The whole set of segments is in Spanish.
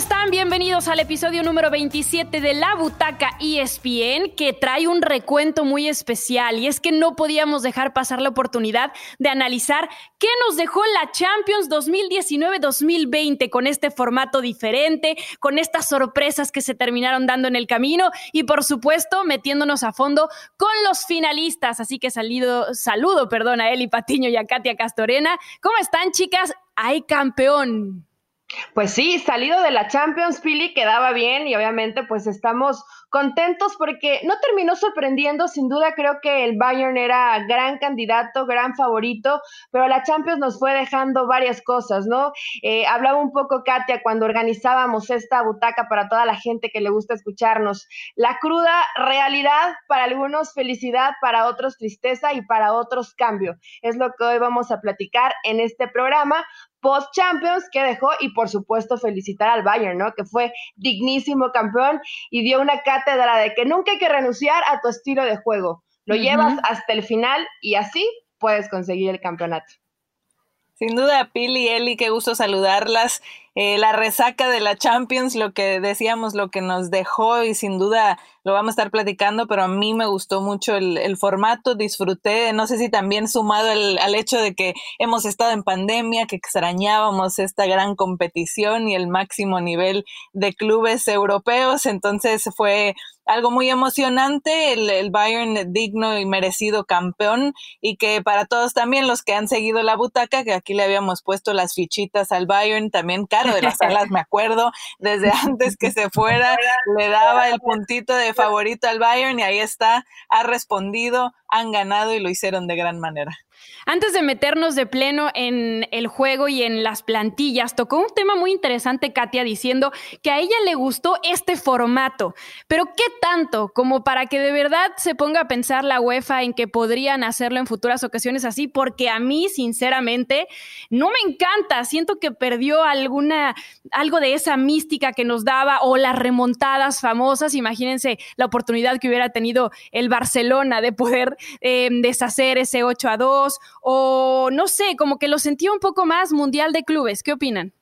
están? Bienvenidos al episodio número 27 de La Butaca ESPN, que trae un recuento muy especial. Y es que no podíamos dejar pasar la oportunidad de analizar qué nos dejó la Champions 2019-2020 con este formato diferente, con estas sorpresas que se terminaron dando en el camino y, por supuesto, metiéndonos a fondo con los finalistas. Así que salido, saludo perdón, a Eli Patiño y a Katia Castorena. ¿Cómo están, chicas? ¡Hay campeón! Pues sí, salido de la Champions, Philly quedaba bien y obviamente pues estamos contentos porque no terminó sorprendiendo, sin duda creo que el Bayern era gran candidato, gran favorito, pero la Champions nos fue dejando varias cosas, ¿no? Eh, hablaba un poco Katia cuando organizábamos esta butaca para toda la gente que le gusta escucharnos. La cruda realidad, para algunos felicidad, para otros tristeza y para otros cambio. Es lo que hoy vamos a platicar en este programa post Champions que dejó y por supuesto felicitar al Bayern, ¿no? Que fue dignísimo campeón y dio una cátedra de que nunca hay que renunciar a tu estilo de juego. Lo llevas hasta el final y así puedes conseguir el campeonato. Sin duda, Pili y Eli, qué gusto saludarlas. Eh, la resaca de la Champions, lo que decíamos, lo que nos dejó y sin duda lo vamos a estar platicando, pero a mí me gustó mucho el, formato, disfruté, no sé si también sumado al hecho de que hemos estado en pandemia, que extrañábamos esta gran competición y el máximo nivel de clubes europeos, entonces fue algo muy emocionante, el, Bayern digno y merecido campeón y que para todos también los que han seguido la butaca, que aquí le habíamos puesto las fichitas al Bayern, también Caro de las Alas, me acuerdo, desde antes que se fuera, le daba el puntito de favorito al Bayern y ahí está, ha respondido, han ganado y lo hicieron de gran manera. Antes de meternos de pleno en el juego y en las plantillas, tocó un tema muy interesante, Katia, diciendo que a ella le gustó este formato. Pero ¿qué tanto como para que de verdad se ponga a pensar la UEFA en que podrían hacerlo en futuras ocasiones así? Porque a mí, sinceramente, no me encanta. Siento que perdió alguna, algo de esa mística que nos daba o las remontadas famosas. Imagínense la oportunidad que hubiera tenido el Barcelona de poder eh, deshacer ese 8 a 2 o no sé, como que lo sentía un poco más mundial de clubes. ¿Qué opinan?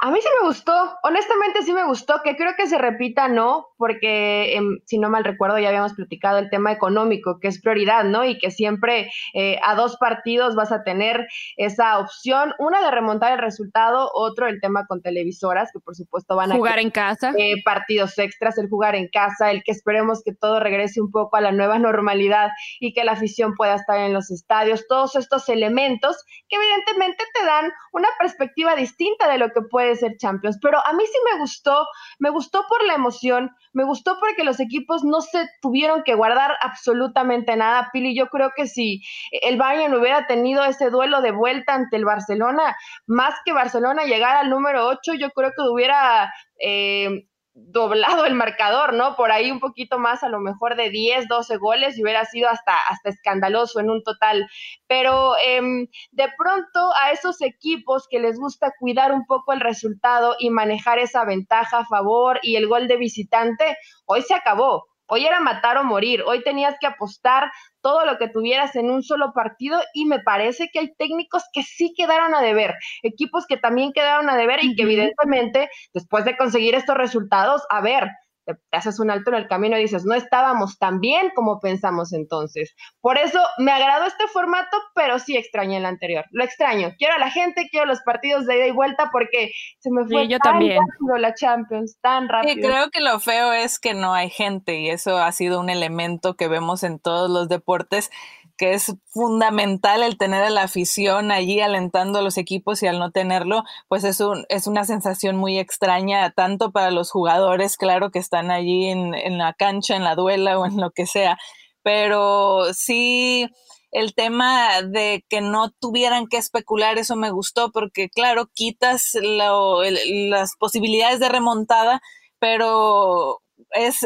A mí sí me gustó, honestamente sí me gustó, que creo que se repita, ¿no? Porque em, si no mal recuerdo ya habíamos platicado el tema económico, que es prioridad, ¿no? Y que siempre eh, a dos partidos vas a tener esa opción, una de remontar el resultado, otro el tema con televisoras, que por supuesto van a... Jugar en casa. Eh, partidos extras, el jugar en casa, el que esperemos que todo regrese un poco a la nueva normalidad y que la afición pueda estar en los estadios, todos estos elementos que evidentemente te dan una perspectiva distinta de lo que puede ser Champions. Pero a mí sí me gustó, me gustó por la emoción, me gustó porque los equipos no se tuvieron que guardar absolutamente nada. Pili, yo creo que si el Bayern hubiera tenido ese duelo de vuelta ante el Barcelona, más que Barcelona llegar al número 8, yo creo que hubiera... Eh, doblado el marcador, ¿no? Por ahí un poquito más, a lo mejor de 10, 12 goles y hubiera sido hasta, hasta escandaloso en un total. Pero em, de pronto a esos equipos que les gusta cuidar un poco el resultado y manejar esa ventaja a favor y el gol de visitante, hoy se acabó. Hoy era matar o morir, hoy tenías que apostar todo lo que tuvieras en un solo partido y me parece que hay técnicos que sí quedaron a deber, equipos que también quedaron a deber y que evidentemente después de conseguir estos resultados, a ver, te, haces un alto en el camino y dices, no estábamos tan bien como pensamos entonces. Por eso me agradó este formato, pero sí extrañé el anterior. Lo extraño. Quiero a la gente, quiero los partidos de ida y vuelta porque se me fue yo tan también. rápido la Champions, tan rápido. Y creo que lo feo es que no hay gente y eso ha sido un elemento que vemos en todos los deportes que es fundamental el tener a la afición allí alentando a los equipos y al no tenerlo, pues es, un, es una sensación muy extraña, tanto para los jugadores, claro, que están allí en, en la cancha, en la duela o en lo que sea, pero sí el tema de que no tuvieran que especular, eso me gustó porque, claro, quitas lo, las posibilidades de remontada, pero es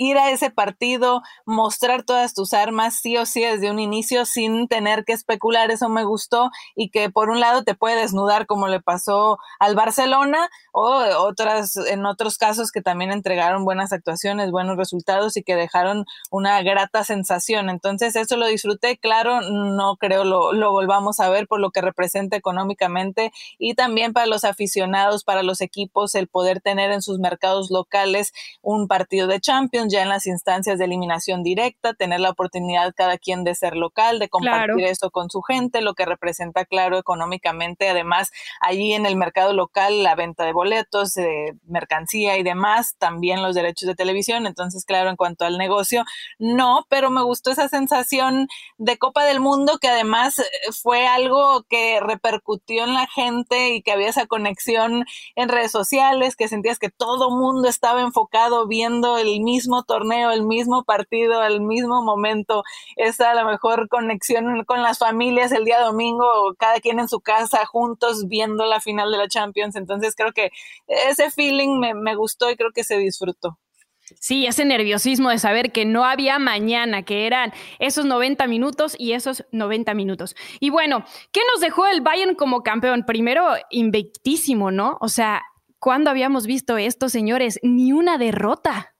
ir a ese partido, mostrar todas tus armas, sí o sí, desde un inicio, sin tener que especular, eso me gustó, y que por un lado te puede desnudar como le pasó al Barcelona, o otras, en otros casos que también entregaron buenas actuaciones, buenos resultados y que dejaron una grata sensación. Entonces, eso lo disfruté, claro, no creo lo, lo volvamos a ver por lo que representa económicamente y también para los aficionados, para los equipos, el poder tener en sus mercados locales un partido de Champions ya en las instancias de eliminación directa, tener la oportunidad cada quien de ser local, de compartir eso con su gente, lo que representa, claro, económicamente. Además, allí en el mercado local, la venta de boletos, de mercancía y demás, también los derechos de televisión. Entonces, claro, en cuanto al negocio, no, pero me gustó esa sensación de Copa del Mundo que además eh, fue algo que repercutió en la gente y que había esa conexión en redes sociales, que sentías que todo mundo estaba enfocado viendo el mismo torneo, el mismo partido, el mismo momento, esa a la mejor conexión con las familias el día domingo, cada quien en su casa juntos viendo la final de la Champions. Entonces creo que ese feeling me, me gustó y creo que se disfrutó. Sí, ese nerviosismo de saber que no había mañana, que eran esos 90 minutos y esos 90 minutos. Y bueno, ¿qué nos dejó el Bayern como campeón? Primero, invictísimo, ¿no? O sea, ¿cuándo habíamos visto esto, señores? Ni una derrota.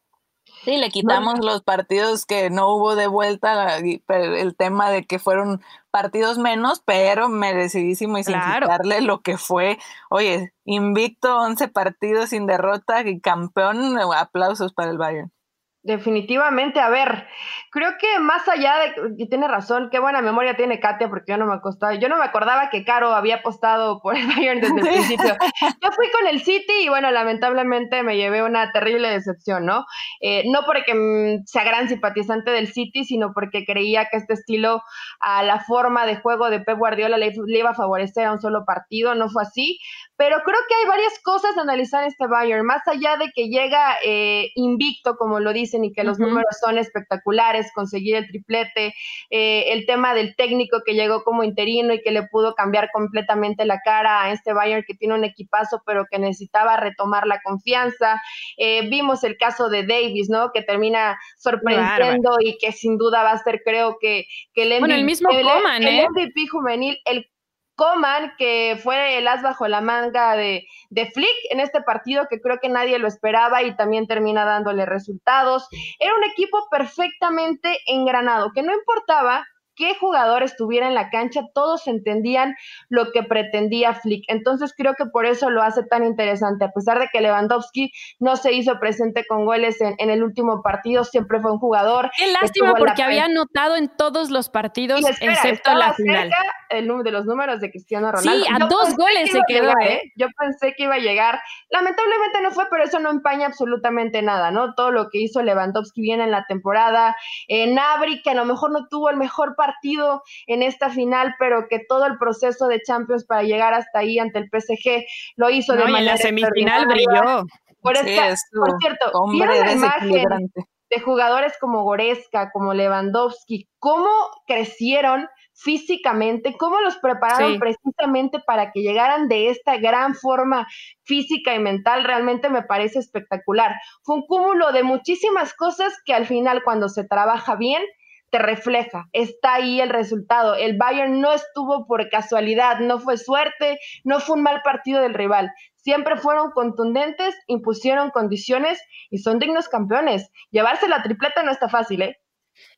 Sí, le quitamos los partidos que no hubo de vuelta, el tema de que fueron partidos menos, pero merecidísimo y sin quitarle lo que fue, oye, invicto, 11 partidos sin derrota y campeón, aplausos para el Bayern. Definitivamente, a ver, creo que más allá de que tiene razón, qué buena memoria tiene Katia, porque yo no me acostaba, yo no me acordaba que Caro había apostado por el Bayern desde el principio. Yo fui con el City y bueno, lamentablemente me llevé una terrible decepción, ¿no? Eh, no porque mm, sea gran simpatizante del City, sino porque creía que este estilo a la forma de juego de Pep Guardiola le, iba a favorecer a un solo partido, no fue así, pero creo que hay varias cosas a analizar este Bayern, más allá de que llega eh, invicto, como lo dicen, y que los números son espectaculares, conseguir el triplete, eh, el tema del técnico que llegó como interino y que le pudo cambiar completamente la cara a este Bayern que tiene un equipazo, pero que necesitaba retomar la confianza. Eh, vimos el caso de Davis, ¿no? Que termina sorprendiendo y que sin duda va a ser, creo que, que el MVP, el mismo Coman, el MVP juvenil, el Coman, que fue el as bajo la manga de, de Flick en este partido, que creo que nadie lo esperaba y también termina dándole resultados. Era un equipo perfectamente engranado, que no importaba qué jugador estuviera en la cancha, todos entendían lo que pretendía Flick. Entonces creo que por eso lo hace tan interesante. A pesar de que Lewandowski no se hizo presente con goles en, el último partido, siempre fue un jugador. Qué lástima porque había anotado en todos los partidos, excepto la final. el de los números de Cristiano Ronaldo. Sí, a dos goles se quedó. ¿eh? ¿eh? Yo pensé que iba a llegar. Lamentablemente no fue, pero eso no empaña absolutamente nada, ¿no? Todo lo que hizo Lewandowski bien en la temporada. Eh, Nabri, que a lo mejor no tuvo el mejor partido en esta final, pero que todo el proceso de Champions para llegar hasta ahí ante el PSG lo hizo de manera en la semifinal brilló. Por, cierto, ¿vieron la imagen de jugadores como Goreska, como Lewandowski, cómo crecieron físicamente, cómo los prepararon precisamente para que llegaran de esta gran forma física y mental, realmente me parece espectacular. Fue un cúmulo de muchísimas cosas que al final cuando se trabaja bien, te refleja, está ahí el resultado. El Bayern no estuvo por casualidad, no fue suerte, no fue un mal partido del rival. Siempre fueron contundentes, impusieron condiciones y son dignos campeones. Llevarse la tripleta no está fácil, ¿eh?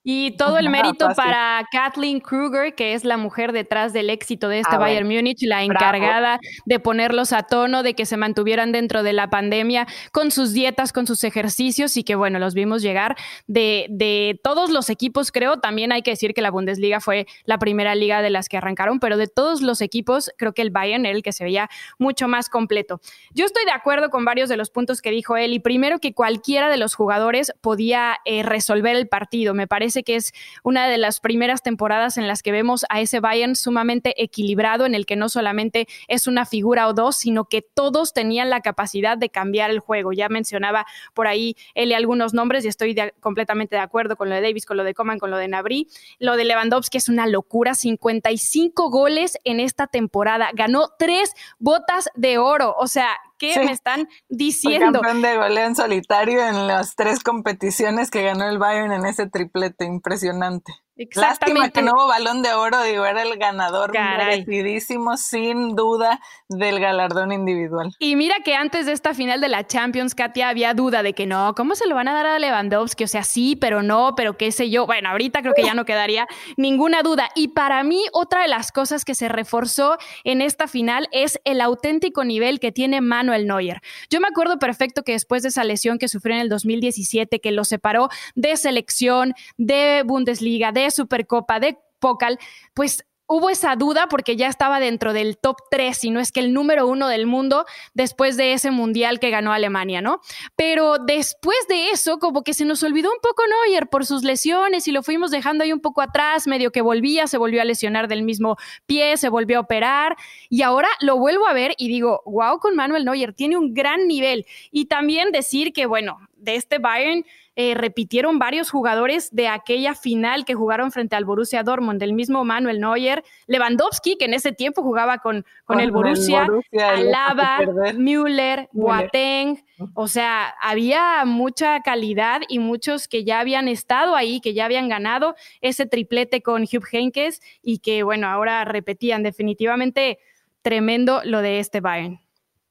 Y todo el mérito para Kathleen Kruger, que es la mujer detrás del éxito de este Bayern Múnich, la encargada de ponerlos a tono, de que se mantuvieran dentro de la pandemia con sus dietas, con sus ejercicios y que bueno, los vimos llegar de, de todos los equipos, creo. También hay que decir que la Bundesliga fue la primera liga de las que arrancaron, pero de todos los equipos, creo que el Bayern era el que se veía mucho más completo. Yo estoy de acuerdo con varios de los puntos que dijo él y primero que cualquiera de los jugadores podía eh, resolver el partido. Me parece que es una de las primeras temporadas en las que vemos a ese Bayern sumamente equilibrado, en el que no solamente es una figura o dos, sino que todos tenían la capacidad de cambiar el juego. Ya mencionaba por ahí él algunos nombres y estoy completamente de acuerdo con lo de Davis, con lo de Coman, con lo de Nabri. Lo de Lewandowski es una locura, 55 goles en esta temporada, ganó tres botas de oro, o sea, ¿Qué me están diciendo? Fue campeón de goleo en solitario en las tres competiciones que ganó el Bayern en ese triplete, impresionante. Exactamente. Lástima que no hubo balón de oro, digo, era el ganador merecidísimo, sin duda, del galardón individual. Y mira que antes de esta final de la Champions, Katia, había duda de que no, ¿cómo se lo van a dar a Lewandowski? O sea, sí, pero no, pero qué sé yo. Bueno, ahorita creo que ya no quedaría ninguna duda. Y para mí, otra de las cosas que se reforzó en esta final es el auténtico nivel que tiene Manuel Neuer. Yo me acuerdo perfecto que después de esa lesión que sufrió en el 2017, que lo separó de selección, de Bundesliga, de Supercopa, de Pocal, pues hubo esa duda porque ya estaba dentro del top 3, y no es que el número uno del mundo después de ese mundial que ganó Alemania, ¿no? Pero después de eso, como que se nos olvidó un poco Neuer por sus lesiones y lo fuimos dejando ahí un poco atrás, medio que volvía, se volvió a lesionar del mismo pie, se volvió a operar y ahora lo vuelvo a ver y digo, wow, con Manuel Neuer tiene un gran nivel. Y también decir que, bueno, de este Bayern eh, repitieron varios jugadores de aquella final que jugaron frente al Borussia Dortmund, del mismo Manuel Neuer, Lewandowski, que en ese tiempo jugaba con, con, el Borussia, Alaba, Müller, Boateng, o sea, había mucha calidad y muchos que ya habían estado ahí, que ya habían ganado ese triplete con Hugh Henkes y que, bueno, ahora repetían definitivamente. Tremendo lo de este Bayern.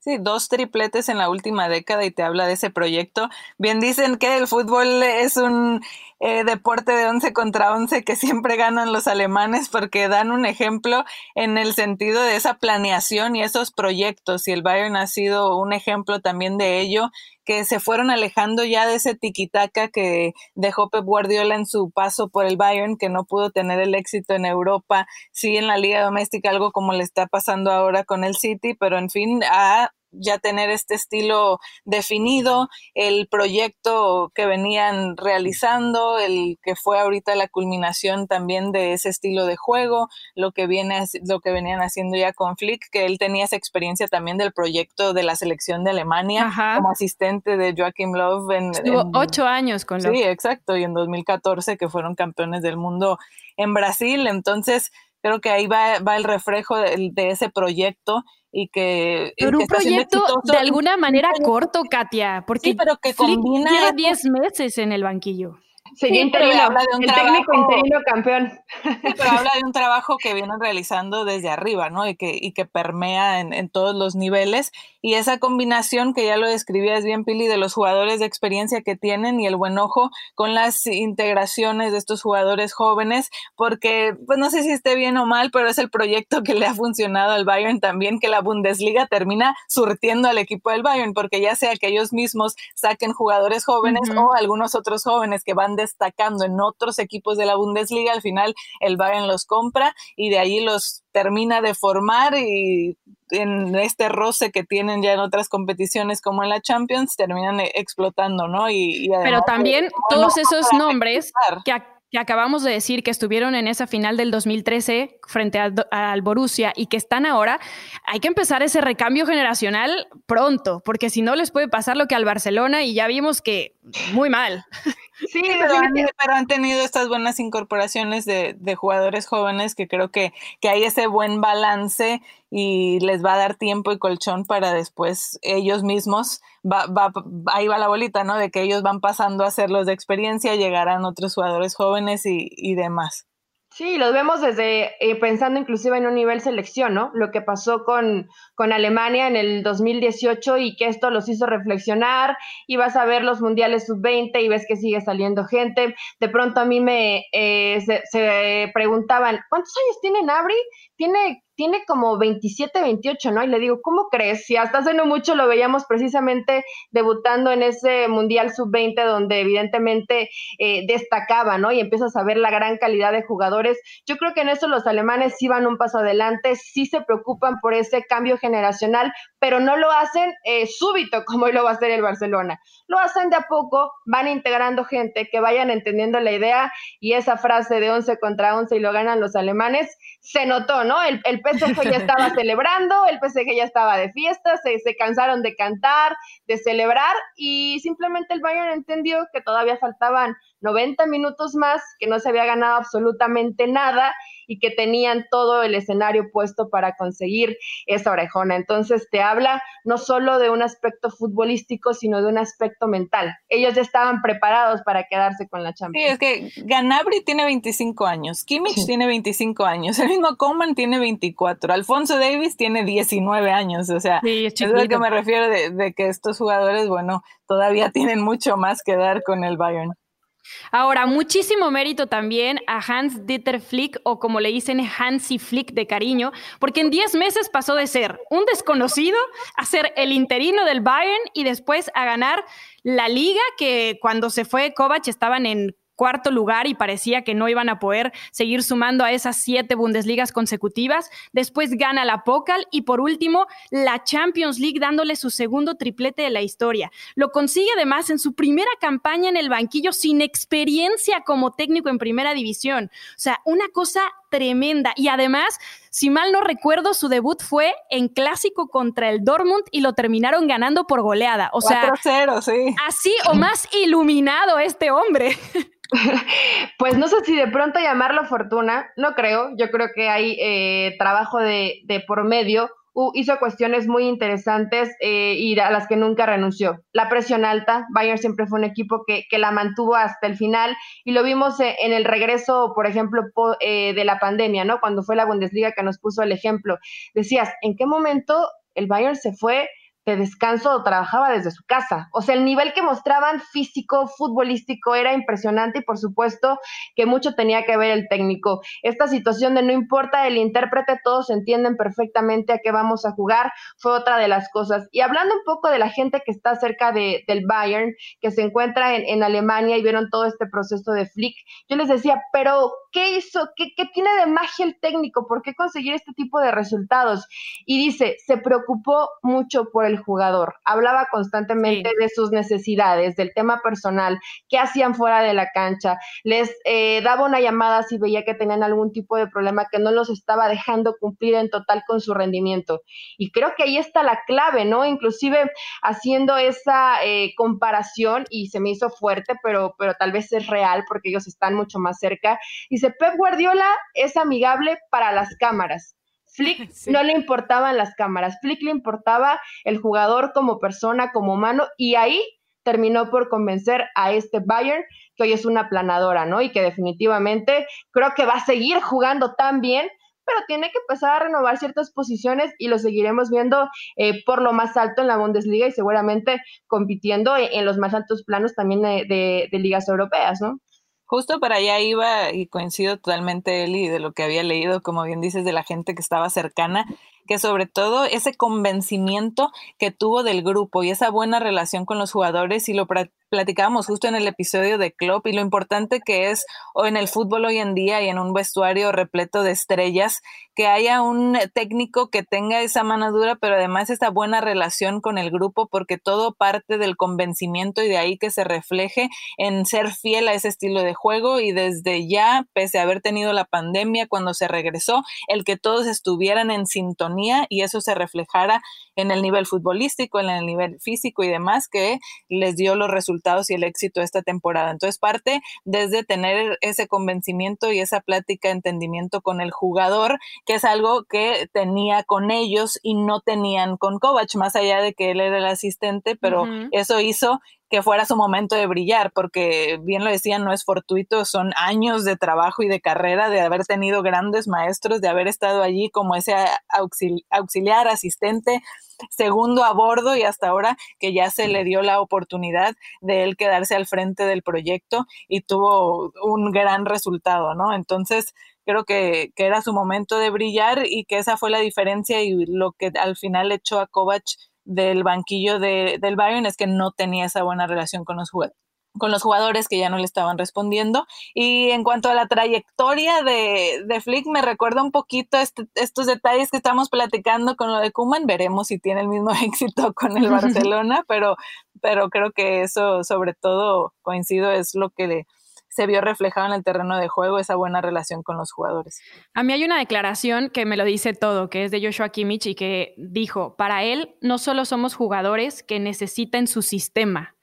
Sí, dos tripletes en la última década y te habla de ese proyecto. Bien dicen que el fútbol es un eh, deporte de 11 contra 11 que siempre ganan los alemanes porque dan un ejemplo en el sentido de esa planeación y esos proyectos. Y el Bayern ha sido un ejemplo también de ello que se fueron alejando ya de ese tiquitaca que dejó Pep Guardiola en su paso por el Bayern, que no pudo tener el éxito en Europa, sí en la liga doméstica, algo como le está pasando ahora con el City, pero en fin, ha ya tener este estilo definido, el proyecto que venían realizando, el que fue ahorita la culminación también de ese estilo de juego, lo que viene lo que venían haciendo ya con Flick, que él tenía esa experiencia también del proyecto de la selección de Alemania como asistente de Joachim Löw en, Estuvo ocho años con Löw. Sí, exacto, y en 2014 que fueron campeones del mundo en Brasil, entonces creo que ahí va, va el reflejo de, de ese proyecto y que... Pero un proyecto de alguna manera corto, Katia, porque sí, pero que combina... Lleva 10 meses en el banquillo. Sí, habla de un el técnico interino campeón. pero habla de un trabajo que vienen realizando desde arriba, ¿no? Y que, y que permea en, en, todos los niveles. Y esa combinación que ya lo describías bien, Pili, de los jugadores de experiencia que tienen y el buen ojo con las integraciones de estos jugadores jóvenes, porque, pues no sé si esté bien o mal, pero es el proyecto que le ha funcionado al Bayern también, que la Bundesliga termina surtiendo al equipo del Bayern, porque ya sea que ellos mismos saquen jugadores jóvenes o algunos otros jóvenes que van destacando en otros equipos de la Bundesliga, al final el Bayern los compra y de ahí los termina de formar y en este roce que tienen ya en otras competiciones como en la Champions terminan e, explotando, ¿no? Y, Pero también todos esos nombres que, que acabamos de decir que estuvieron en esa final del 2013 frente al, Borussia y que están ahora, hay que empezar ese recambio generacional pronto, porque si no les puede pasar lo que al Barcelona y ya vimos que muy mal. Sí, pero han, tenido estas buenas incorporaciones de, jugadores jóvenes que creo que, que hay ese buen balance y les va a dar tiempo y colchón para después ellos mismos, va, va, ahí va la bolita, ¿no? De que ellos van pasando a ser los de experiencia, llegarán otros jugadores jóvenes y, y demás. Sí, los vemos desde eh, pensando inclusive en un nivel selección, ¿no? Lo que pasó con, con, Alemania en el 2018 y que esto los hizo reflexionar y vas a ver los mundiales sub-20 y ves que sigue saliendo gente. De pronto a mí me eh, se, se, preguntaban, ¿cuántos años tiene Nabri? Tiene tiene como 27, 28, ¿no? Y le digo, ¿cómo crees? Si hasta hace no mucho lo veíamos precisamente debutando en ese Mundial Sub-20 donde evidentemente eh, destacaba, ¿no? Y empiezas a ver la gran calidad de jugadores. Yo creo que en eso los alemanes sí van un paso adelante, sí se preocupan por ese cambio generacional, pero no lo hacen eh, súbito como lo va a hacer el Barcelona. Lo hacen de a poco, van integrando gente que vayan entendiendo la idea y esa frase de 11 contra 11 y lo ganan los alemanes, se notó, ¿no? El, el Ya estaba celebrando, el PSG ya estaba de fiesta, se, se cansaron de cantar, de celebrar y simplemente el Bayern entendió que todavía faltaban 90 minutos más, que no se había ganado absolutamente nada y que tenían todo el escenario puesto para conseguir esa orejona. Entonces te habla no solo de un aspecto futbolístico, sino de un aspecto mental. Ellos ya estaban preparados para quedarse con la Champions. Sí, es que Ganabri tiene 25 años, Kimmich tiene 25 años, el mismo Coman tiene 24, Alfonso Davis tiene 19 años, o sea, es, lo que me refiero de, de que estos jugadores, bueno, todavía tienen mucho más que dar con el Bayern. Ahora, muchísimo mérito también a Hans Dieter Flick, o como le dicen Hansi Flick de cariño, porque en 10 meses pasó de ser un desconocido a ser el interino del Bayern y después a ganar la liga, que cuando se fue Kovac estaban en cuarto lugar y parecía que no iban a poder seguir sumando a esas siete Bundesligas consecutivas. Después gana la Pokal y por último la Champions League dándole su segundo triplete de la historia. Lo consigue además en su primera campaña en el banquillo sin experiencia como técnico en primera división. O sea, una cosa tremenda. Y además, si mal no recuerdo, su debut fue en clásico contra el Dortmund y lo terminaron ganando por goleada. O sea, sí. así o más iluminado este hombre. Pues no sé si de pronto llamarlo fortuna, no creo, yo creo que hay eh, trabajo de, por medio, hizo cuestiones muy interesantes eh, y a las que nunca renunció. La presión alta, Bayern siempre fue un equipo que, que la mantuvo hasta el final y lo vimos eh, en el regreso, por ejemplo, de la pandemia, ¿no? Cuando fue la Bundesliga que nos puso el ejemplo. Decías, ¿en qué momento el Bayern se fue de descanso trabajaba desde su casa. O sea, el nivel que mostraban físico, futbolístico era impresionante y por supuesto que mucho tenía que ver el técnico. Esta situación de no importa el intérprete, todos entienden perfectamente a qué vamos a jugar, fue otra de las cosas. Y hablando un poco de la gente que está cerca de, del Bayern, que se encuentra en, en, Alemania y vieron todo este proceso de Flick, yo les decía, pero ¿qué hizo? ¿Qué, ¿Qué tiene de magia el técnico? ¿Por qué conseguir este tipo de resultados? Y dice, se preocupó mucho por el jugador. Hablaba constantemente de sus necesidades, del tema personal, qué hacían fuera de la cancha. Les eh, daba una llamada si veía que tenían algún tipo de problema que no los estaba dejando cumplir en total con su rendimiento. Y creo que ahí está la clave, ¿no? Inclusive haciendo esa eh, comparación, y se me hizo fuerte, pero, pero tal vez es real porque ellos están mucho más cerca. Dice, Pep Guardiola es amigable para las cámaras Flick no le importaban las cámaras, Flick le importaba el jugador como persona, como humano, y ahí terminó por convencer a este Bayern, que hoy es una planadora, ¿no? Y que definitivamente creo que va a seguir jugando tan bien, pero tiene que empezar a renovar ciertas posiciones y lo seguiremos viendo eh, por lo más alto en la Bundesliga y seguramente compitiendo en, los más altos planos también de ligas europeas, ¿no? Justo para allá iba y coincido totalmente, Eli, de lo que había leído, como bien dices, de la gente que estaba cercana, que sobre todo ese convencimiento que tuvo del grupo y esa buena relación con los jugadores y lo platicábamos justo en el episodio de Klopp y lo importante que es o en el fútbol hoy en día y en un vestuario repleto de estrellas, que haya un técnico que tenga esa mano dura, pero además esta buena relación con el grupo, porque todo parte del convencimiento y de ahí que se refleje en ser fiel a ese estilo de juego y desde ya, pese a haber tenido la pandemia, cuando se regresó, el que todos estuvieran en sintonía y eso se reflejara en el nivel futbolístico, en el nivel físico y demás, que les dio los resultados y el éxito de esta temporada. Entonces parte desde tener ese convencimiento y esa plática, entendimiento con el jugador, que es algo que tenía con ellos y no tenían con Kovac, más allá de que él era el asistente, pero eso hizo que fuera su momento de brillar, porque bien lo decían, no es fortuito, son años de trabajo y de carrera, de haber tenido grandes maestros, de haber estado allí como ese auxiliar, asistente, segundo a bordo y hasta ahora que ya se le dio la oportunidad de él quedarse al frente del proyecto y tuvo un gran resultado, ¿no? Entonces, creo que, que era su momento de brillar y que esa fue la diferencia y lo que al final echó a Kovac del banquillo de, del Bayern es que no tenía esa buena relación con los jugadores con los jugadores que ya no le estaban respondiendo. Y en cuanto a la trayectoria de, de Flick, me recuerda un poquito este, estos detalles que estamos platicando con lo de Kuman. Veremos si tiene el mismo éxito con el Barcelona, pero, pero creo que eso sobre todo coincido es lo que le, se vio reflejado en el terreno de juego esa buena relación con los jugadores. A mí hay una declaración que me lo dice todo, que es de Joshua Kimmich y que dijo, para él no solo somos jugadores que necesitan su sistema,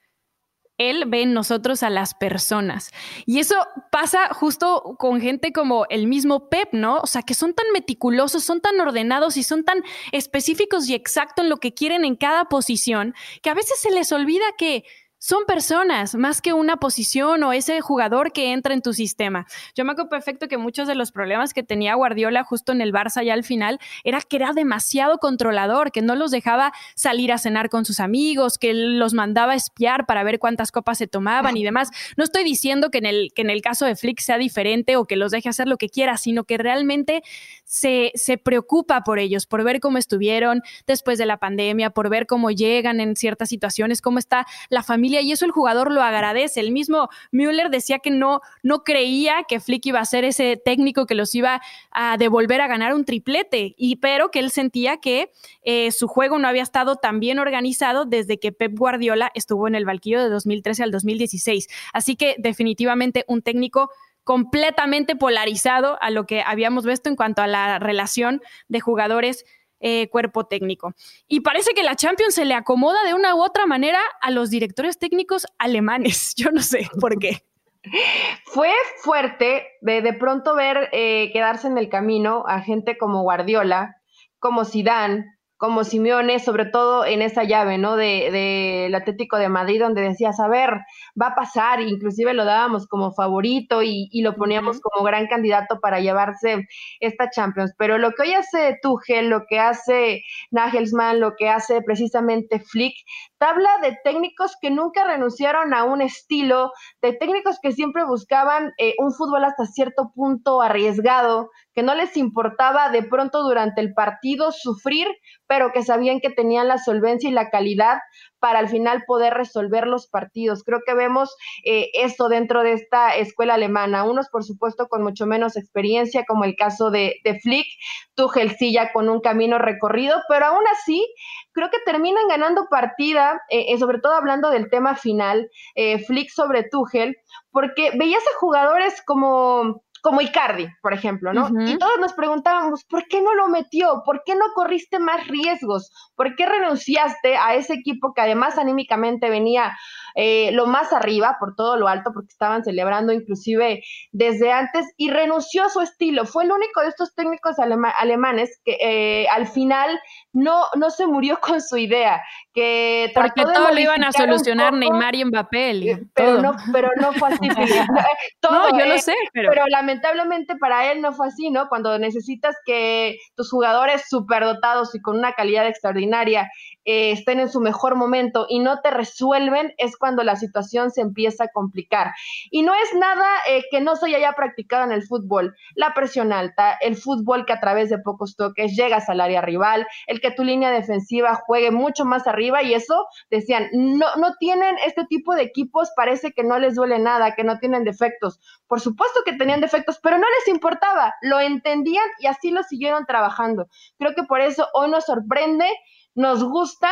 él ve en nosotros a las personas. Y eso pasa justo con gente como el mismo Pep, ¿no? O sea, que son tan meticulosos, son tan ordenados y son tan específicos y exactos en lo que quieren en cada posición, que a veces se les olvida que son personas más que una posición o ese jugador que entra en tu sistema. Yo me acuerdo perfecto que muchos de los problemas que tenía Guardiola justo en el Barça ya al final era que era demasiado controlador, que no los dejaba salir a cenar con sus amigos, que los mandaba a espiar para ver cuántas copas se tomaban y demás. No estoy diciendo que en el, que en el caso de Flick sea diferente o que los deje hacer lo que quiera, sino que realmente se, se preocupa por ellos, por ver cómo estuvieron después de la pandemia, por ver cómo llegan en ciertas situaciones, cómo está la familia y eso el jugador lo agradece. El mismo Müller decía que no, no creía que Flick iba a ser ese técnico que los iba a devolver a ganar un triplete, y, pero que él sentía que eh, su juego no había estado tan bien organizado desde que Pep Guardiola estuvo en el Valquillo de 2013 al 2016. Así que definitivamente un técnico completamente polarizado a lo que habíamos visto en cuanto a la relación de jugadores eh, cuerpo técnico. Y parece que la Champions se le acomoda de una u otra manera a los directores técnicos alemanes. Yo no sé por qué. Fue fuerte de, de pronto ver eh, quedarse en el camino a gente como Guardiola, como Zidane, como Simeone, sobre todo en esa llave, ¿no? Del de, Atlético de Madrid, donde decías, a ver, va a pasar, inclusive lo dábamos como favorito y, y lo poníamos como gran candidato para llevarse esta Champions. Pero lo que hoy hace Tuchel, lo que hace Nagelsmann, lo que hace precisamente Flick, tabla de técnicos que nunca renunciaron a un estilo, de técnicos que siempre buscaban eh, un fútbol hasta cierto punto arriesgado, que no les importaba de pronto durante el partido sufrir, pero que sabían que tenían la solvencia y la calidad para al final poder resolver los partidos. Creo que vemos eh, esto dentro de esta escuela alemana. Unos, por supuesto, con mucho menos experiencia, como el caso de, Flick, Tuchel sí ya con un camino recorrido, pero aún así creo que terminan ganando partida, eh, eh, sobre todo hablando del tema final, Flick sobre Tuchel, porque veías a jugadores como como Icardi, por ejemplo, ¿no? Y todos nos preguntábamos, ¿por qué no lo metió? ¿Por qué no corriste más riesgos? ¿Por qué renunciaste a ese equipo que además anímicamente venía eh, lo más arriba, por todo lo alto, porque estaban celebrando inclusive desde antes, y renunció a su estilo? Fue el único de estos técnicos alemanes que eh, al final no, no se murió con su idea, que Porque todo lo iban a solucionar Neymar y Mbappé. Eh, pero, no, pero no fue así. no, yo lo sé, pero... pero lamentablemente para él no fue así, ¿no? Cuando necesitas que tus jugadores superdotados y con una calidad extraordinaria eh, estén en su mejor momento y no te resuelven, es cuando la situación se empieza a complicar. Y no es nada eh, que no se haya practicado en el fútbol. La presión alta, el fútbol que a través de pocos toques llegas al área rival, el que tu línea defensiva juegue mucho más arriba y eso, decían, no, no tienen este tipo de equipos, parece que no les duele nada, que no tienen defectos. Por supuesto que tenían defectos pero no les importaba, lo entendían y así lo siguieron trabajando. Creo que por eso hoy nos sorprende, nos gusta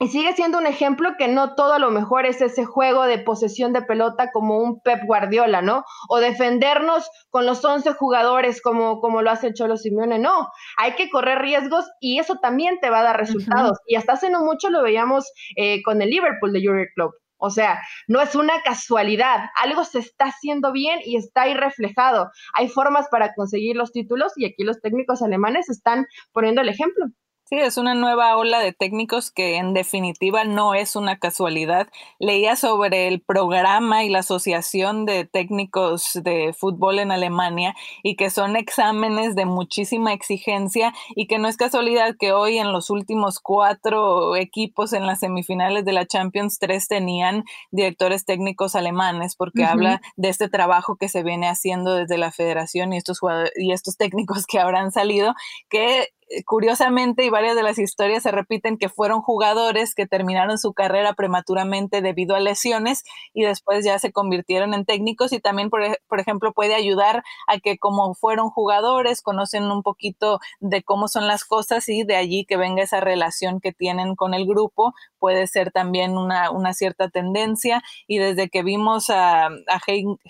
y sigue siendo un ejemplo que no todo a lo mejor es ese juego de posesión de pelota como un Pep Guardiola, ¿no? O defendernos con los 11 jugadores como, como lo hace Cholo Simeone, no. Hay que correr riesgos y eso también te va a dar resultados. Y hasta hace no mucho lo veíamos eh, con el Liverpool de Jurgen Club. O sea, no es una casualidad, algo se está haciendo bien y está ahí reflejado. Hay formas para conseguir los títulos y aquí los técnicos alemanes están poniendo el ejemplo. Sí, es una nueva ola de técnicos que en definitiva no es una casualidad. Leía sobre el programa y la asociación de técnicos de fútbol en Alemania y que son exámenes de muchísima exigencia y que no es casualidad que hoy en los últimos cuatro equipos en las semifinales de la Champions tres tenían directores técnicos alemanes porque habla de este trabajo que se viene haciendo desde la federación y estos y estos técnicos que habrán salido que curiosamente, y varias de las historias se repiten que fueron jugadores que terminaron su carrera prematuramente debido a lesiones y después ya se convirtieron en técnicos y también, por, por ejemplo, puede ayudar a que como fueron jugadores, conocen un poquito de cómo son las cosas y de allí que venga esa relación que tienen con el grupo, puede ser también una, una cierta tendencia. Y desde que vimos a, a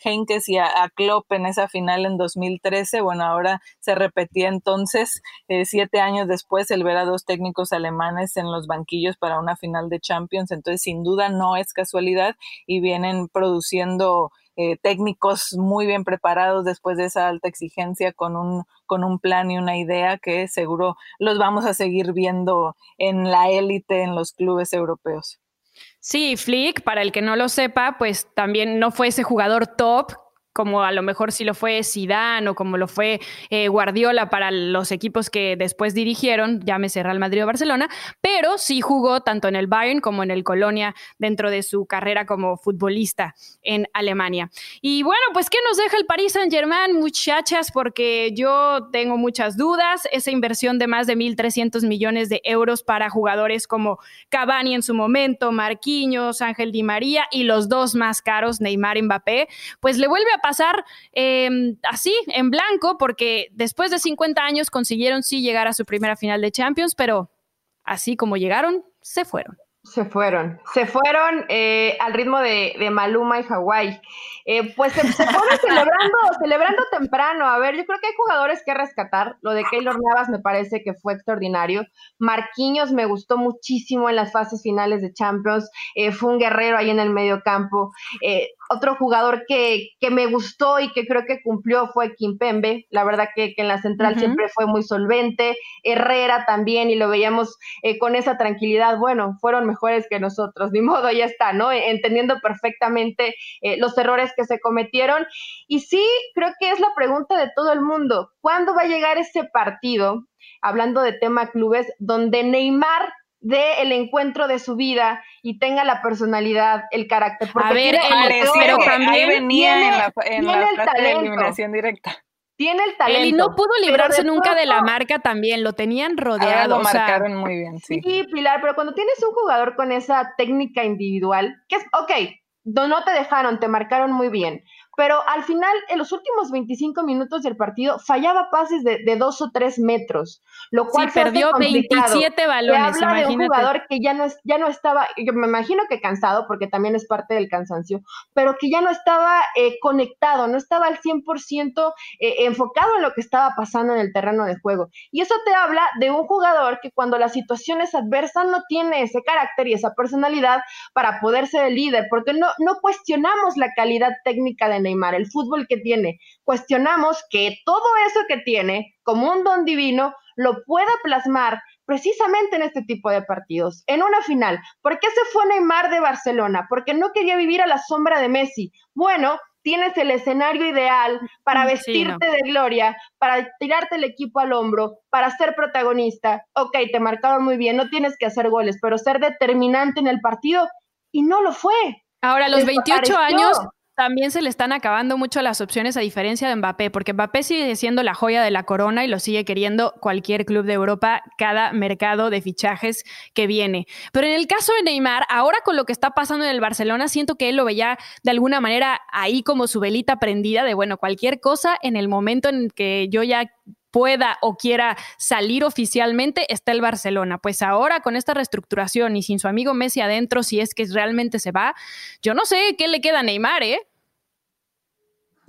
Henkes y a, Klopp en esa final en 2013, bueno, ahora se repetía entonces eh, siete siete años después el ver a dos técnicos alemanes en los banquillos para una final de Champions, entonces sin duda no es casualidad y vienen produciendo eh, técnicos muy bien preparados después de esa alta exigencia con un, con un plan y una idea que seguro los vamos a seguir viendo en la élite en los clubes europeos. Sí, Flick, para el que no lo sepa, pues también no fue ese jugador top como a lo mejor sí lo fue Zidane o como lo fue eh, Guardiola para los equipos que después dirigieron, llámese Real Madrid o Barcelona, pero sí jugó tanto en el Bayern como en el Colonia dentro de su carrera como futbolista en Alemania. Y bueno, pues ¿qué nos deja el Paris Saint-Germain, muchachas? Porque yo tengo muchas dudas. Esa inversión de más de 1.300 millones de euros para jugadores como Cavani en su momento, Marquinhos, Ángel Di María y los dos más caros, Neymar y Mbappé, pues le vuelve a pasar em, así, en blanco, porque después de 50 años consiguieron sí llegar a su primera final de Champions, pero así como llegaron, se fueron. Se fueron, se fueron eh, al ritmo de, Maluma y Hawái. Eh, pues se, se fueron celebrando, celebrando temprano. A ver, yo creo que hay jugadores que rescatar. Lo de Keylor Navas me parece que fue extraordinario. Marquinhos me gustó muchísimo en las fases finales de Champions. Eh, fue un guerrero ahí en el medio campo. Otro jugador que, que, me gustó y que creo que cumplió fue Kimpembe. La verdad que, que en la central siempre fue muy solvente. Herrera también, y lo veíamos con esa tranquilidad. Bueno, fueron mejores que nosotros, ni modo, ya está, ¿no? Entendiendo perfectamente eh, los errores que se cometieron. Y sí, creo que es la pregunta de todo el mundo, ¿cuándo va a llegar ese partido, hablando de tema clubes, donde Neymar dé el encuentro de su vida y tenga la personalidad, el carácter. Porque a ver, pero también venía en la, de eliminación directa tiene el talento. y no pudo librarse nunca de la marca también, lo tenían rodeado. lo marcaron muy bien, sí. Sí, Pilar, pero cuando tienes un jugador con esa técnica individual, que es, ok, no te dejaron, te marcaron muy bien, pero al final, en los últimos 25 minutos del partido, fallaba pases de, dos o tres metros, lo cual sí, perdió 27 balones. Se habla de un jugador que ya no, es, ya no estaba, yo me imagino que cansado, porque también es parte del cansancio, pero que ya no estaba eh, conectado, no estaba al 100% eh, enfocado en lo que estaba pasando en el terreno de juego. Y eso te habla de un jugador que cuando la situación es adversa no tiene ese carácter y esa personalidad para poder ser el líder, porque no, no cuestionamos la calidad técnica de Neymar, el fútbol que tiene. Cuestionamos que todo eso que tiene, como un don divino, lo pueda plasmar precisamente en este tipo de partidos, en una final. ¿Por qué se fue Neymar de Barcelona? Porque no quería vivir a la sombra de Messi. Bueno, tienes el escenario ideal para vestirte de gloria, para tirarte el equipo al hombro, para ser protagonista. Ok, te marcaron muy bien, no tienes que hacer goles, pero ser determinante en el partido y no lo fue. Ahora, a los 28 años, también se le están acabando mucho las opciones a diferencia de Mbappé, porque Mbappé sigue siendo la joya de la corona y lo sigue queriendo cualquier club de Europa, cada mercado de fichajes que viene. Pero en el caso de Neymar, ahora con lo que está pasando en el Barcelona, siento que él lo veía de alguna manera ahí como su velita prendida de, bueno, cualquier cosa en el momento en que yo ya pueda o quiera salir oficialmente está el Barcelona. Pues ahora con esta reestructuración y sin su amigo Messi adentro, si es que realmente se va, yo no sé qué le queda a Neymar, ¿eh?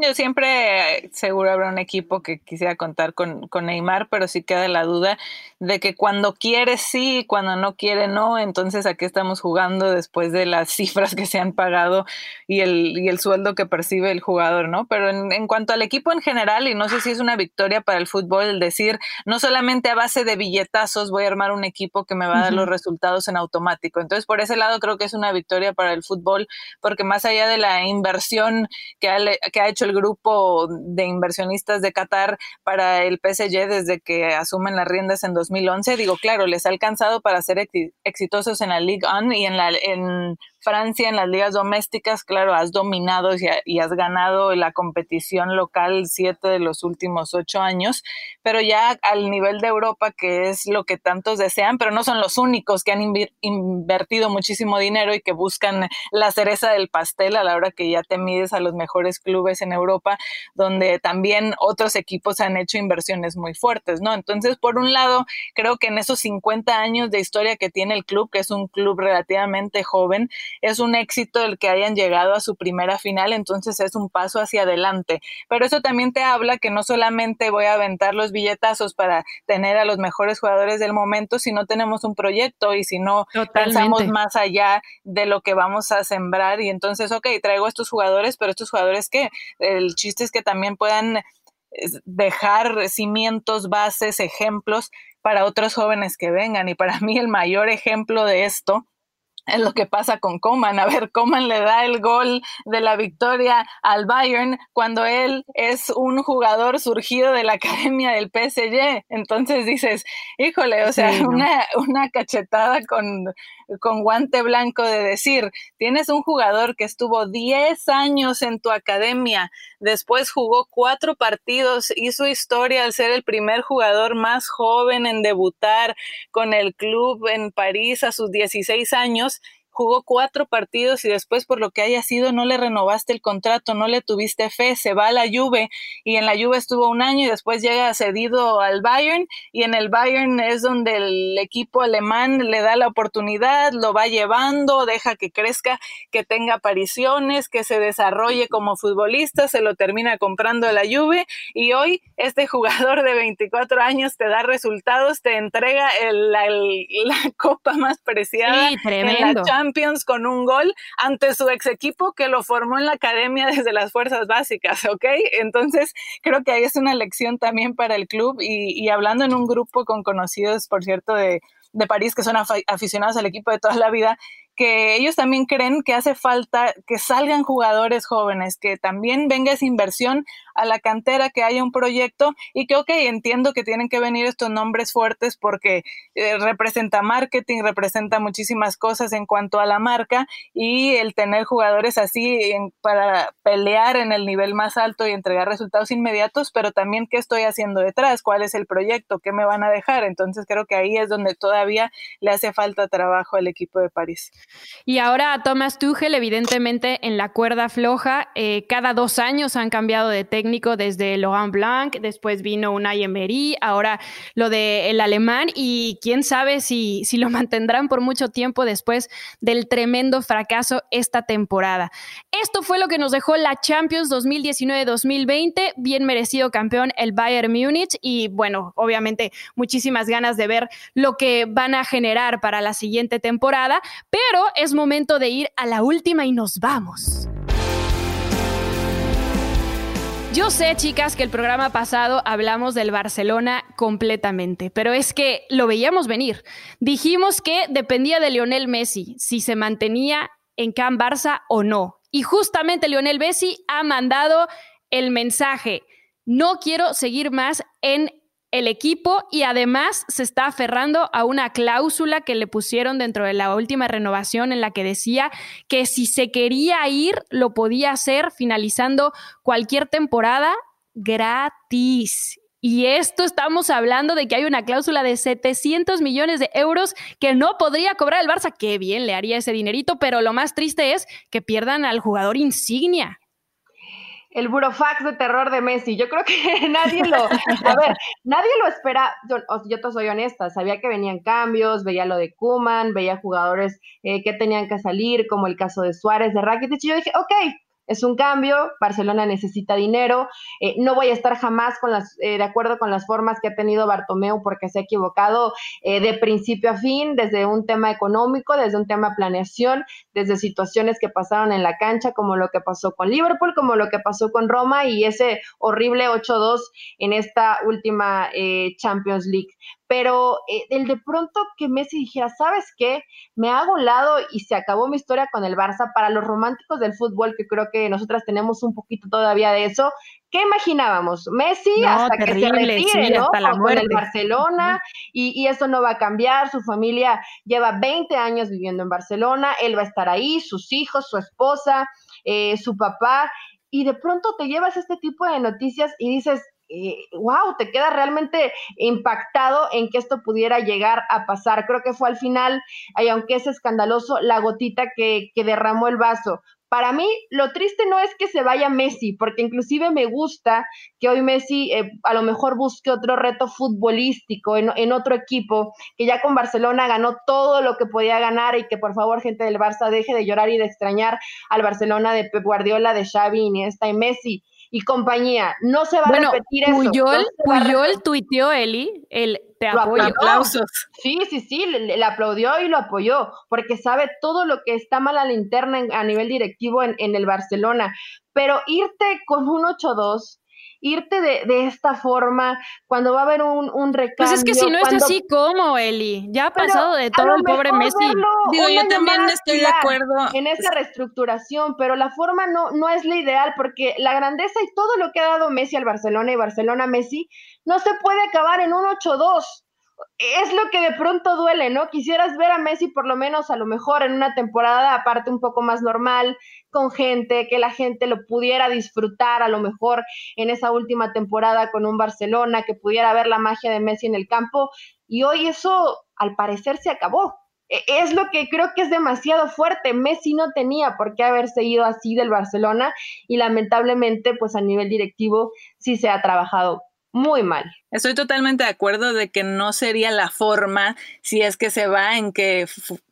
Yo siempre seguro habrá un equipo que quisiera contar con, con, Neymar, pero sí queda la duda de que cuando quiere sí, cuando no quiere no. Entonces, ¿a qué estamos jugando después de las cifras que se han pagado y el, y el sueldo que percibe el jugador, no? Pero en, en, cuanto al equipo en general, y no sé si es una victoria para el fútbol el decir, no solamente a base de billetazos voy a armar un equipo que me va a dar los resultados en automático. Entonces, por ese lado creo que es una victoria para el fútbol, porque más allá de la inversión que ha, que ha hecho el grupo de inversionistas de Qatar para el PSG desde que asumen las riendas en 2011. Digo, claro, les ha alcanzado para ser exitosos en la Ligue 1 y en la en Francia en las ligas domésticas, claro, has dominado y, has ganado la competición local siete de los últimos ocho años, pero ya al nivel de Europa, que es lo que tantos desean, pero no son los únicos que han invertido muchísimo dinero y que buscan la cereza del pastel a la hora que ya te mides a los mejores clubes en Europa, donde también otros equipos han hecho inversiones muy fuertes, ¿no? Entonces, por un lado, creo que en esos 50 años de historia que tiene el club, que es un club relativamente joven, es un éxito el que hayan llegado a su primera final, entonces es un paso hacia adelante. Pero eso también te habla que no solamente voy a aventar los billetazos para tener a los mejores jugadores del momento, si no tenemos un proyecto y si no pensamos más allá de lo que vamos a sembrar y entonces, ok, traigo estos jugadores, pero estos jugadores que el chiste es que también puedan dejar cimientos, bases, ejemplos para otros jóvenes que vengan. Y para mí el mayor ejemplo de esto es lo que pasa con Coman. A ver, Coman le da el gol de la victoria al Bayern cuando él es un jugador surgido de la academia del PSG. Entonces dices, híjole, o sea, una, una cachetada con, con guante blanco de decir, tienes un jugador que estuvo 10 años en tu academia, después jugó cuatro partidos, hizo historia al ser el primer jugador más joven en debutar con el club en París a sus 16 años jugó cuatro partidos y después por lo que haya sido no le renovaste el contrato, no le tuviste fe, se va a la Juve. Y en la Juve estuvo un año y después llega cedido al Bayern. Y en el Bayern es donde el equipo alemán le da la oportunidad, lo va llevando, deja que crezca, que tenga apariciones, que se desarrolle como futbolista, se lo termina comprando a la Juve. Y hoy este jugador de 24 años te da resultados, te entrega la copa más preciada en la Champions con un gol ante su ex equipo que lo formó en la academia desde las fuerzas básicas, ¿ok? Entonces, creo que ahí es una lección también para el club y, y hablando en un grupo con conocidos, por cierto, de, de París que son aficionados al equipo de toda la vida, que ellos también creen que hace falta que salgan jugadores jóvenes, que también venga esa inversión a la cantera, que haya un proyecto y que, entiendo que tienen que venir estos nombres fuertes porque eh, representa marketing, representa muchísimas cosas en cuanto a la marca y el tener jugadores así para pelear en el nivel más alto y entregar resultados inmediatos, pero también qué estoy haciendo detrás, cuál es el proyecto, qué me van a dejar. Entonces creo que ahí es donde todavía le hace falta trabajo al equipo de París. Y ahora Thomas Tuchel, evidentemente en la cuerda floja, eh, cada dos años han cambiado de técnico desde Laurent Blanc, después vino Unai Emery, ahora lo del alemán y quién sabe si, si lo mantendrán por mucho tiempo después del tremendo fracaso esta temporada. Esto fue lo que nos dejó la Champions 2019-2020, bien merecido campeón el Bayern Múnich y bueno, obviamente muchísimas ganas de ver lo que van a generar para la siguiente temporada, pero es momento de ir a la última y nos vamos. Yo sé, chicas, que el programa pasado hablamos del Barcelona completamente, pero es que lo veíamos venir. Dijimos que dependía de Lionel Messi si se mantenía en Can Barça o no. Y justamente Lionel Messi ha mandado el mensaje, no quiero seguir más en el equipo y además se está aferrando a una cláusula que le pusieron dentro de la última renovación en la que decía que si se quería ir lo podía hacer finalizando cualquier temporada gratis. Y esto estamos hablando de que hay una cláusula de 700 millones de euros que no podría cobrar el Barça. Qué bien le haría ese dinerito, pero lo más triste es que pierdan al jugador insignia el burofax de terror de Messi. Yo creo que nadie lo, a ver, nadie lo espera. Yo, yo te soy honesta, sabía que venían cambios, veía lo de Kuman, veía jugadores eh, que tenían que salir, como el caso de Suárez, de Rakitic, y yo dije, ok, es un cambio, Barcelona necesita dinero, eh, no voy a estar jamás con las, eh, de acuerdo con las formas que ha tenido Bartomeu porque se ha equivocado eh, de principio a fin, desde un tema económico, desde un tema planeación, desde situaciones que pasaron en la cancha, como lo que pasó con Liverpool, como lo que pasó con Roma y ese horrible 8-2 en esta última Champions League pero eh, el de pronto que Messi dijera, ¿sabes qué? Me hago un lado y se acabó mi historia con el Barça. Para los románticos del fútbol, que creo que nosotras tenemos un poquito todavía de eso, ¿qué imaginábamos? Messi hasta que se retire, ¿no? Con el Barcelona y, y, eso no va a cambiar. Su familia lleva 20 años viviendo en Barcelona, él va a estar ahí, sus hijos, su esposa, eh, su papá. Y de pronto te llevas este tipo de noticias y dices, wow, te queda realmente impactado en que esto pudiera llegar a pasar. Creo que fue al final, y aunque es escandaloso, la gotita que, que derramó el vaso para mí lo triste no es que se vaya Messi, porque inclusive me gusta que hoy Messi eh, a lo mejor busque otro reto futbolístico en, en, otro equipo, que ya con Barcelona ganó todo lo que podía ganar y que por favor gente del Barça deje de llorar y de extrañar al Barcelona de Pep Guardiola, de Xavi, Iniesta y Messi y compañía. No se va a repetir eso. Puyol, Puyol tuiteó, Eli, el te apoyo. Aplausos. Sí, sí, sí, le, aplaudió y lo apoyó, porque sabe todo lo que está mal a la interna a nivel directivo en, en el Barcelona. Pero irte con un 8-2 irte de, de, esta forma, cuando va a haber un, un recambio. Pues es que si no es así, ¿cómo, Eli? Ya ha pasado de todo el pobre Messi. Digo, yo también estoy de acuerdo. En esa reestructuración, pero la forma no, no es la ideal, porque la grandeza y todo lo que ha dado Messi al Barcelona y Barcelona Messi no se puede acabar en un 8-2 es lo que de pronto duele, ¿no? Quisieras ver a Messi por lo menos a lo mejor en una temporada aparte un poco más normal, con gente, que la gente lo pudiera disfrutar a lo mejor en esa última temporada con un Barcelona, que pudiera ver la magia de Messi en el campo. Y hoy eso al parecer se acabó. E, es lo que creo que es demasiado fuerte. Messi no tenía por qué haberse ido así del Barcelona y lamentablemente pues a nivel directivo sí se ha trabajado muy mal. Estoy totalmente de acuerdo de que no sería la forma si es que se va en que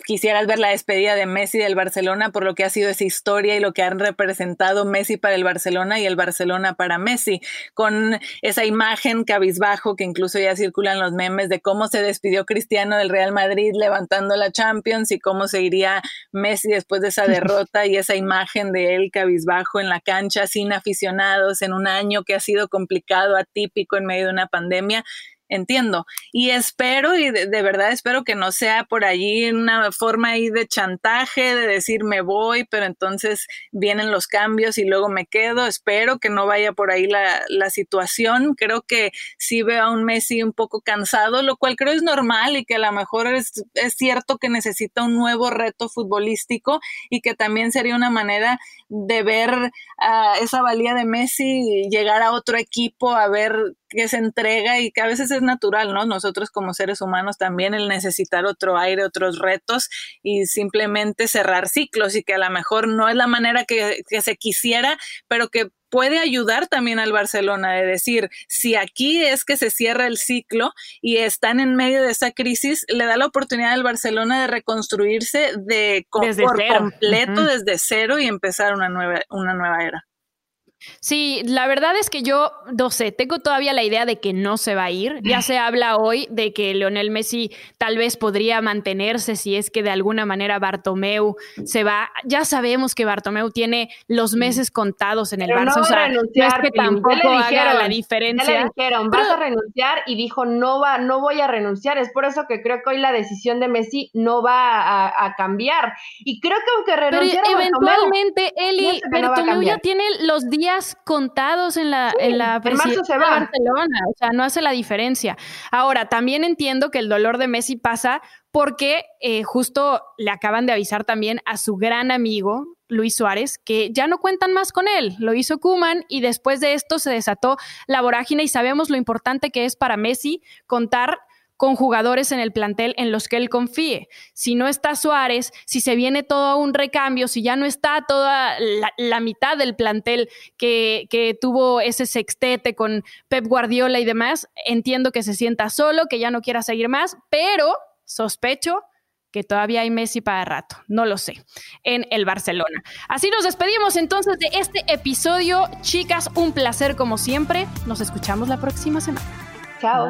quisieras ver la despedida de Messi del Barcelona por lo que ha sido esa historia y lo que han representado Messi para el Barcelona y el Barcelona para Messi, con esa imagen cabizbajo que incluso ya circulan los memes de cómo se despidió Cristiano del Real Madrid levantando la Champions y cómo se iría Messi después de esa derrota y esa imagen de él cabizbajo en la cancha sin aficionados en un año que ha sido complicado, atípico en medio de una pandemia pandemia, entiendo. Y espero, y de, verdad espero que no sea por allí una forma ahí de chantaje, de decir me voy, pero entonces vienen los cambios y luego me quedo. Espero que no vaya por ahí la, la situación. Creo que sí veo a un Messi un poco cansado, lo cual creo es normal y que a lo mejor es, es cierto que necesita un nuevo reto futbolístico y que también sería una manera de ver esa valía de Messi llegar a otro equipo a ver qué se entrega y que a veces es natural, ¿no? Nosotros como seres humanos también el necesitar otro aire, otros retos y simplemente cerrar ciclos y que a lo mejor no es la manera que, que se quisiera, pero que puede ayudar también al Barcelona de decir, si aquí es que se cierra el ciclo y están en medio de esa crisis, le da la oportunidad al Barcelona de reconstruirse de desde completo desde cero y empezar una nueva, una nueva era. Sí, la verdad es que yo, no sé, tengo todavía la idea de que no se va a ir. Ya se habla hoy de que Leonel Messi tal vez podría mantenerse si es que de alguna manera Bartomeu se va. Ya sabemos que Bartomeu tiene los meses contados en el Barça. o sea, no es que tampoco haga la diferencia. Ya le dijeron, vas a renunciar y dijo, no va, no voy a renunciar. Es por eso que creo que hoy la decisión de Messi no va a, cambiar. Y creo que aunque renuncie Pero eventualmente, Eli, Bartomeu ya tiene los días contados en la, en la presidencia de Barcelona, o sea, no hace la diferencia. Ahora, también entiendo que el dolor de Messi pasa porque eh, justo le acaban de avisar también a su gran amigo Luis Suárez que ya no cuentan más con él. Lo hizo Kuman y después de esto se desató la vorágine y sabemos lo importante que es para Messi contar con jugadores en el plantel en los que él confíe. Si no está Suárez, si se viene todo un recambio, si ya no está toda la, mitad del plantel que, que, tuvo ese sextete con Pep Guardiola y demás, entiendo que se sienta solo, que ya no quiera seguir más, pero sospecho que todavía hay Messi para rato, no lo sé, en el Barcelona. Así nos despedimos entonces de este episodio. Chicas, un placer como siempre. Nos escuchamos la próxima semana. Chao.